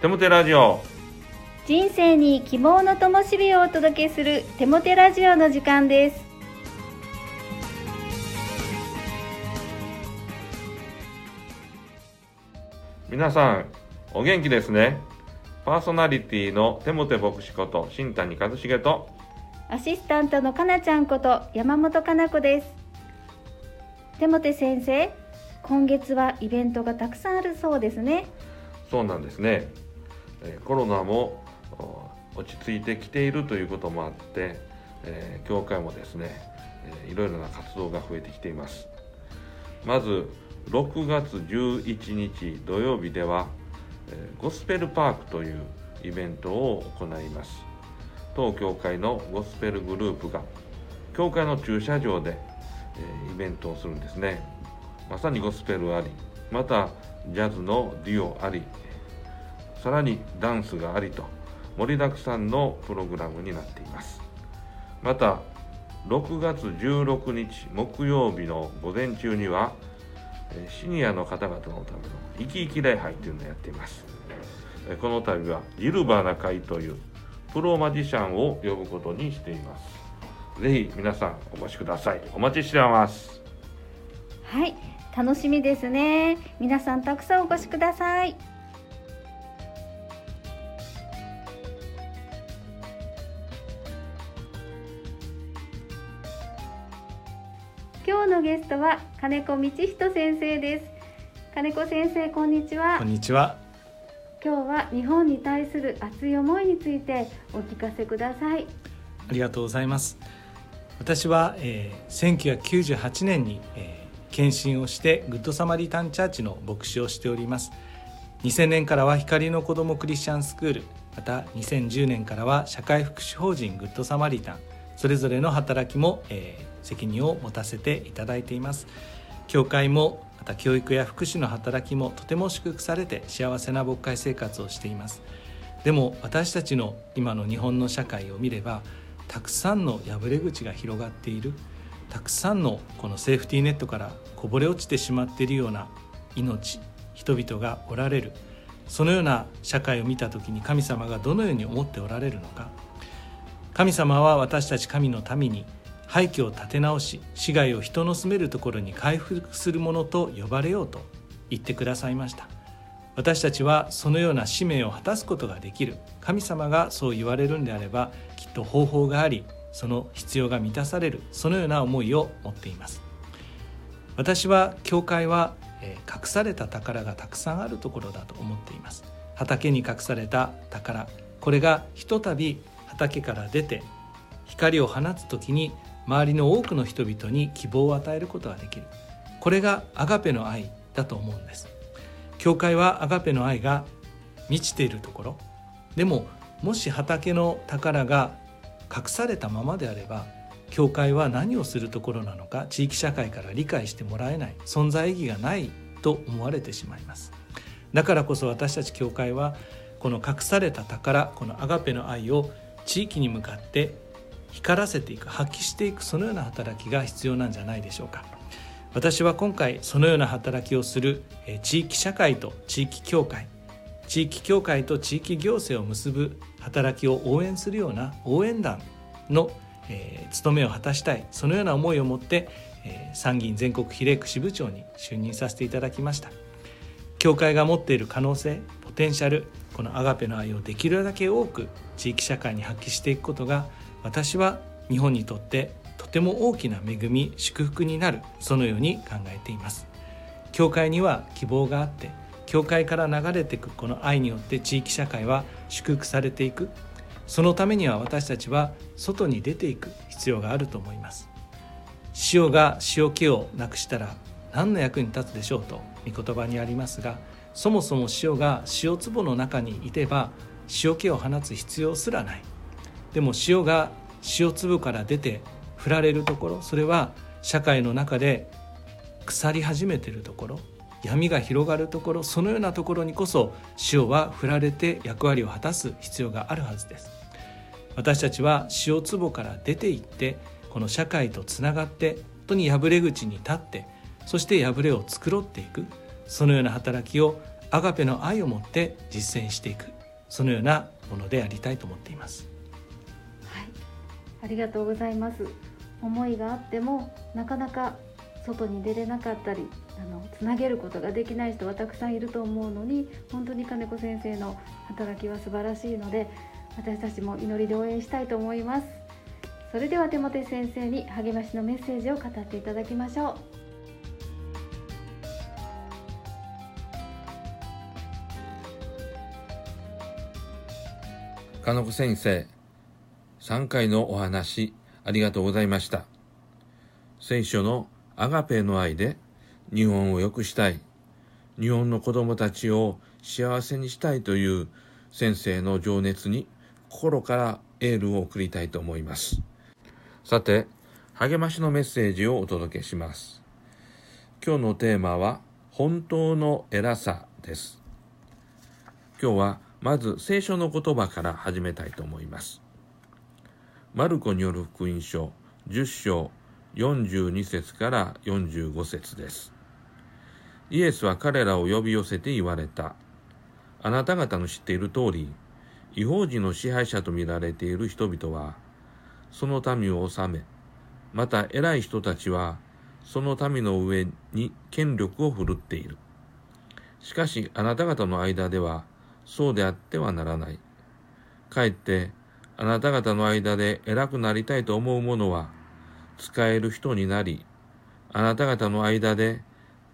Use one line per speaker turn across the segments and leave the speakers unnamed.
テモテラジオ。
人生に希望の灯火をお届けするテモテラジオの時間です。
皆さんお元気ですね。パーソナリティのテモテ牧師こと新谷和重と
アシスタントのかなちゃんこと山本かな子です。テモテ先生今月はイベントがたくさんあるそうですね。
そうなんですねえコロナも落ち着いてきているということもあって、えー教会もですね、えーいろいろな活動が増えてきています。まず6月11日土曜日では、えーゴスペルパークというイベントを行います。当教会のゴスペルグループが教会の駐車場で、えイベントをするんですね。まさにゴスペルありまたジャズのデュオありさらにダンスがありと盛りだくさんのプログラムになっています。また6月16日木曜日の午前中にはえシニアの方々のための生き生き礼拝というのをやっています。えこの度はジルバーナ会というプロマジシャンを呼ぶことにしています。ぜひ皆さんお越しください。お待ちしてます。
はい。楽しみですね。皆さんたくさんお越しください。今日のゲストは金子道人先生です金子先生こんにちは
こんにちは。
今日は日本に対する熱い思いについてお聞かせください
ありがとうございます。私は、えー、1998年に、えー献身をしてグッドサマリタンチャーチの牧師をしております。2000年からは光の子どもクリスチャンスクール、また2010年からは社会福祉法人グッドサマリタン、それぞれの働きも、えー責任を持たせていただいています。教会もまた教育や福祉の働きもとても祝福されて幸せな牧会生活をしています。でも私たちの今の日本の社会を見ればたくさんの破れ口が広がっているたくさんのこのセーフティーネットからこぼれ落ちてしまっているような命人々がおられるそのような社会を見た時に神様がどのように思っておられるのか神様は私たち神の民に廃墟を建て直し市街を人の住めるところに回復するものと呼ばれようと言ってくださいました。私たちはそのような使命を果たすことができる。神様がそう言われるんであればきっと方法がありその必要が満たされる。そのような思いを持っています。私は教会はえ隠された宝がたくさんあるところだと思っています。畑に隠された宝。これがひとたび畑から出て光を放つ時に周りの多くの人々に希望を与えることができる。これがアガペの愛だと思うんです。教会はアガペの愛が満ちているところ。でももし畑の宝が隠されたままであれば教会は何をするところなのか地域社会から理解してもらえない存在意義がないと思われてしまいます。だからこそ私たち教会はこの隠された宝このアガペの愛を地域に向かって光らせていく発揮していくそのような働きが必要なんじゃないでしょうか。私は今回そのような働きをする地域社会と地域協会地域協会と地域行政を結ぶ働きを応援するような応援団の、えー務めを果たしたいそのような思いを持って、えー参議院全国比例区支部長に就任させていただきました。教会が持っている可能性ポテンシャルこのアガペの愛をできるだけ多く地域社会に発揮していくことが私は日本にとってとても大きな恵み祝福になるそのように考えています。教会には希望があって教会から流れていくこの愛によって地域社会は祝福されていく。そのためには私たちは外に出ていく必要があると思います。塩が塩気をなくしたら何の役に立つでしょうと御言葉にありますがそもそも塩が塩壺の中にいてば塩気を放つ必要すらない。でも塩が塩粒から出て振られるところそれは社会の中で腐り始めてるところ闇が広がるところそのようなところにこそ塩は振られて役割を果たす必要があるはずです。私たちは塩壺から出ていってこの社会とつながって本当に破れ口に立ってそして破れを繕っていく。そのような働きをアガペの愛を持って実践していく。そのようなものでありたいと思っています。
はい。ありがとうございます。思いがあってもなかなか外に出れなかったりあのつなげることができない人はたくさんいると思うのに本当に金子先生の働きは素晴らしいので私たちも祈りで応援したいと思います。それでは手モ先生に励ましのメッセージを語っていただきましょう。
金子先生3回のお話ありがとうございました。聖書のアガペの愛で日本を良くしたい。日本の子供たちを幸せにしたいという先生の情熱に心からエールを送りたいと思います。さて励ましのメッセージをお届けします。今日のテーマは本当の偉さです。今日はまず聖書の言葉から始めたいと思います。マルコによる福音書10章42節から45節です。イエスは彼らを呼び寄せて言われた。あなた方の知っている通り、違法人の支配者と見られている人々は、その民を治め、また偉い人たちは、その民の上に権力を振るっている。しかしあなた方の間では、そうであってはならない。かえって、あなた方の間で偉くなりたいと思う者は、使える人になり、あなた方の間で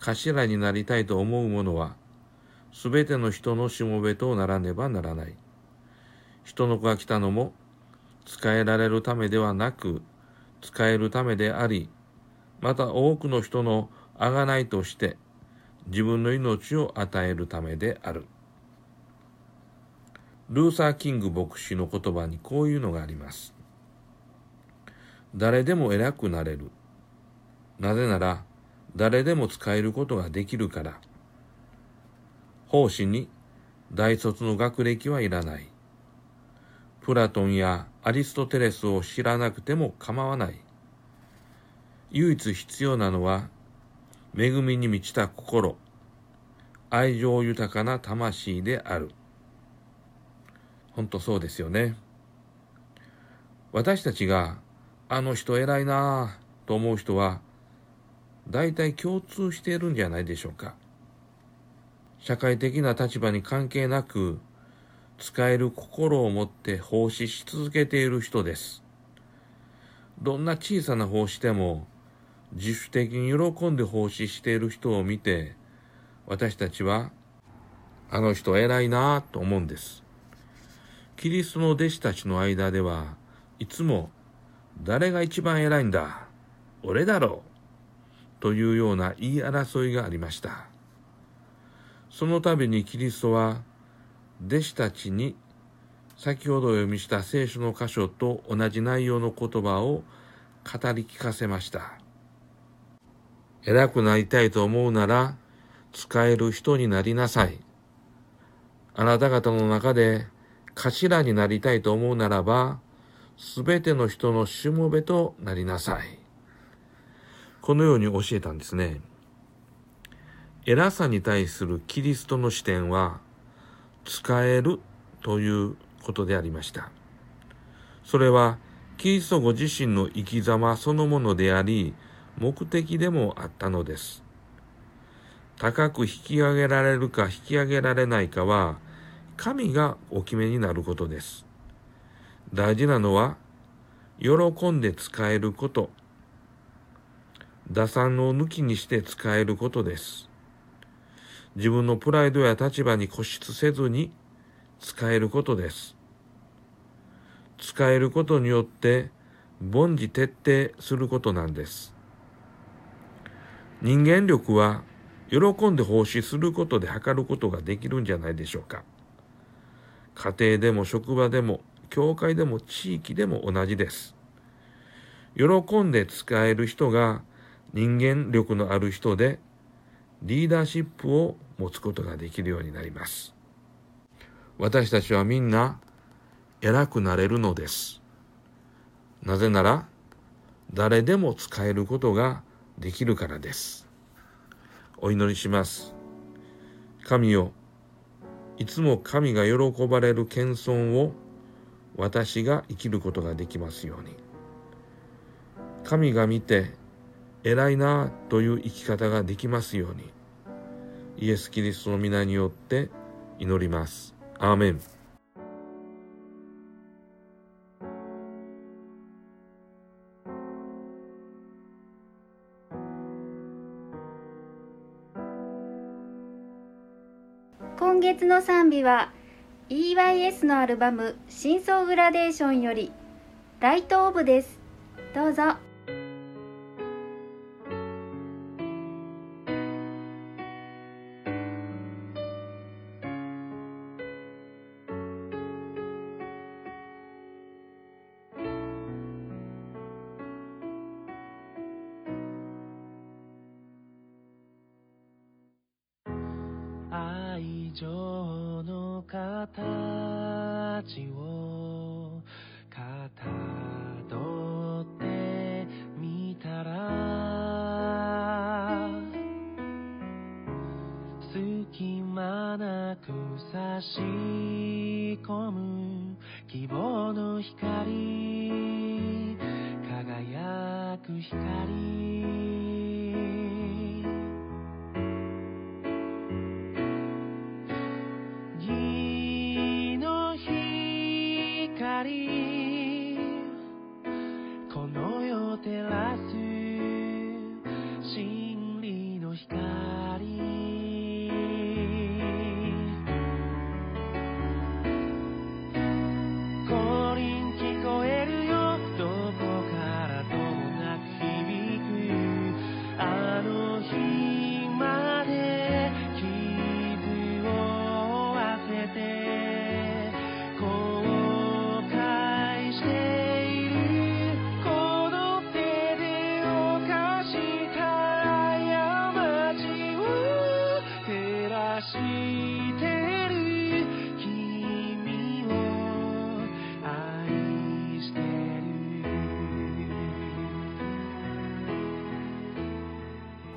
頭になりたいと思う者は、すべての人のしもべとならねばならない。人の子が来たのも、使えられるためではなく、使えるためであり、また多くの人のあがないとして、自分の命を与えるためである。ルーサー・キング牧師の言葉にこういうのがあります。誰でも偉くなれる。なぜなら、誰でも使えることができるから。奉仕に大卒の学歴はいらない。プラトンやアリストテレスを知らなくても構わない。唯一必要なのは、恵みに満ちた心、愛情豊かな魂である。本当そうですよね。私たちが、あの人偉いなぁと思う人は、大体共通しているんじゃないでしょうか。社会的な立場に関係なく、使える心を持って奉仕し続けている人です。どんな小さな奉仕でも、自主的に喜んで奉仕している人を見て、私たちは、あの人偉いなぁと思うんです。キリストの弟子たちの間ではいつも誰が一番偉いんだ俺だろうというような言い争いがありました。その度にキリストは弟子たちに先ほど読みした聖書の箇所と同じ内容の言葉を語り聞かせました。偉くなりたいと思うなら使える人になりなさい。あなた方の中で頭になりたいと思うならば、すべての人のしもべとなりなさい。このように教えたんですね。偉さに対するキリストの視点は、使えるということでありました。それは、キリストご自身の生き様そのものであり、目的でもあったのです。高く引き上げられるか引き上げられないかは、神がお決めになることです。大事なのは、喜んで使えること、打算を抜きにして使えることです。自分のプライドや立場に固執せずに使えることです。使えることによって凡事徹底することなんです。人間力は喜んで奉仕することで測ることができるんじゃないでしょうか。家庭でも職場でも教会でも地域でも同じです。喜んで使える人が人間力のある人でリーダーシップを持つことができるようになります。私たちはみんな偉くなれるのです。なぜなら誰でも使えることができるからです。お祈りします。神よいつも神が喜ばれる謙遜を私が生きることができますように。神が見て偉いなという生き方ができますように。イエス・キリストの皆によって祈ります。アーメン。
月の賛美は EYS のアルバム「深層グラデーション」より「ライトオブ」です。どうぞ。
愛情の形をかたどってみたら隙間なく差し込む希望